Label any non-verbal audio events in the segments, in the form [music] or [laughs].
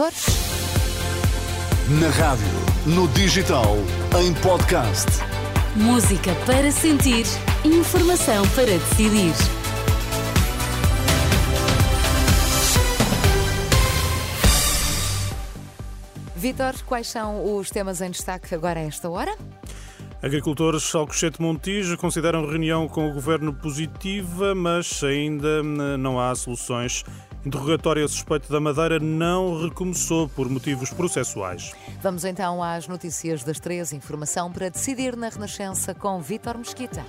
Açores. Na rádio, no digital, em podcast. Música para sentir, informação para decidir. Vitor, quais são os temas em destaque agora a esta hora? Agricultores Alcochete Montijo consideram reunião com o governo positiva, mas ainda não há soluções. Interrogatório a suspeito da Madeira não recomeçou por motivos processuais. Vamos então às notícias das três. Informação para decidir na Renascença com Vítor Mesquita.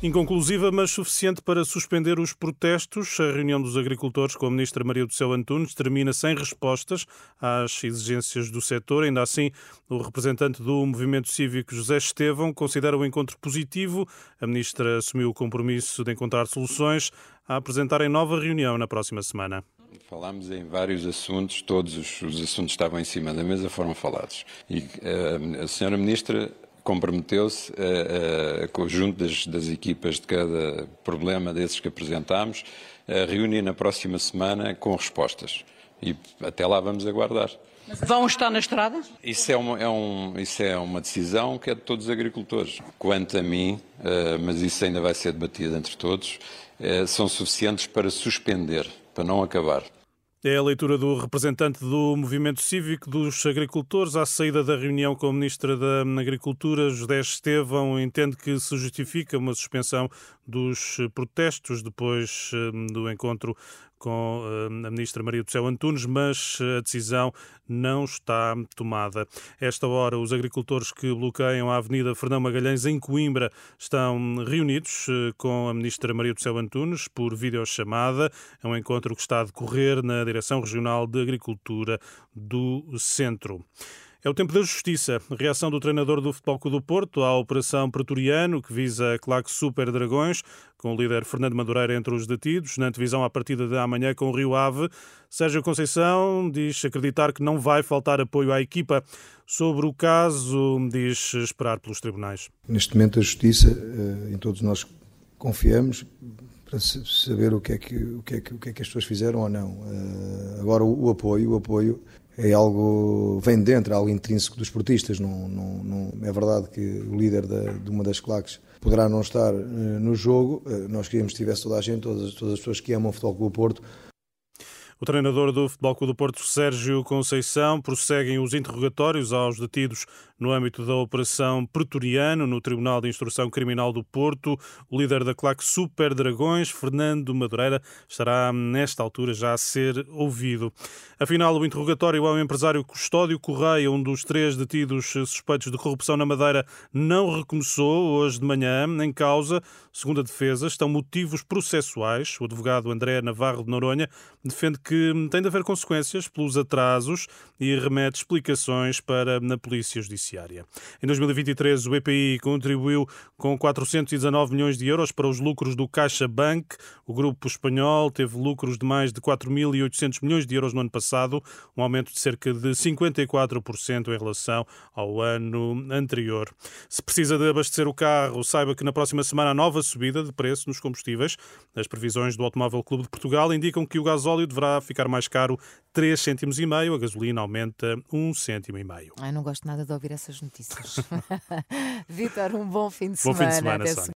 Inconclusiva, mas suficiente para suspender os protestos. A reunião dos agricultores com a ministra Maria do Céu Antunes termina sem respostas às exigências do setor. Ainda assim, o representante do movimento cívico, José Estevão, considera o encontro positivo. A ministra assumiu o compromisso de encontrar soluções a apresentar em nova reunião na próxima semana. Falámos em vários assuntos, todos os, os assuntos que estavam em cima da mesa foram falados. E uh, a senhora ministra comprometeu-se, a, a conjunto das, das, equipas de cada problema desses que apresentámos, a reunir na próxima semana com respostas. E até lá vamos aguardar. Vão estar na estrada? Isso é uma, é um, isso é uma decisão que é de todos os agricultores. Quanto a mim, uh, mas isso ainda vai ser debatido entre todos, uh, são suficientes para suspender, para não acabar. É a leitura do representante do Movimento Cívico dos Agricultores. À saída da reunião com a Ministra da Agricultura, José Estevão, entende que se justifica uma suspensão dos protestos depois hum, do encontro com hum, a ministra Maria do Céu Antunes, mas a decisão não está tomada. Esta hora, os agricultores que bloqueiam a Avenida Fernão Magalhães em Coimbra estão reunidos eh, com a ministra Maria do Céu Antunes por videochamada. É um encontro que está a decorrer na Direção Regional de Agricultura do Centro. É o tempo da justiça. Reação do treinador do Futebol Clube do Porto à Operação Pretoriano, que visa a claque Super Dragões, com o líder Fernando Madureira entre os detidos, na antevisão à partida de amanhã com o Rio Ave. Sérgio Conceição diz acreditar que não vai faltar apoio à equipa. Sobre o caso, diz esperar pelos tribunais. Neste momento, a justiça, eh, em todos nós confiamos, para saber o que é que, o que, é que, o que, é que as pessoas fizeram ou não. Eh, agora, o apoio, o apoio é algo vem de dentro, é algo intrínseco dos esportistas. Não, não, não, é verdade que o líder da, de uma das claques poderá não estar uh, no jogo. Uh, nós queríamos que tivesse toda a gente, todas, todas as pessoas que amam o Futebol Clube Porto, o treinador do Futebol Clube do Porto, Sérgio Conceição, prosseguem os interrogatórios aos detidos no âmbito da Operação Pretoriano, no Tribunal de Instrução Criminal do Porto. O líder da claque Super Dragões, Fernando Madureira, estará nesta altura já a ser ouvido. Afinal, o interrogatório ao empresário Custódio Correia, um dos três detidos suspeitos de corrupção na Madeira, não recomeçou hoje de manhã. Em causa, segundo a defesa, estão motivos processuais. O advogado André Navarro de Noronha defende que tem de haver consequências pelos atrasos e remete explicações para a Polícia Judiciária. Em 2023, o EPI contribuiu com 419 milhões de euros para os lucros do Caixa Bank. O grupo espanhol teve lucros de mais de 4.800 milhões de euros no ano passado, um aumento de cerca de 54% em relação ao ano anterior. Se precisa de abastecer o carro, saiba que na próxima semana há nova subida de preço nos combustíveis. As previsões do Automóvel Clube de Portugal indicam que o gasóleo deverá ficar mais caro 3 cêntimos e meio, a gasolina aumenta 1 cêntimo e meio. Ai, não gosto nada de ouvir essas notícias. [laughs] Vitor, um bom fim de bom semana. Fim de semana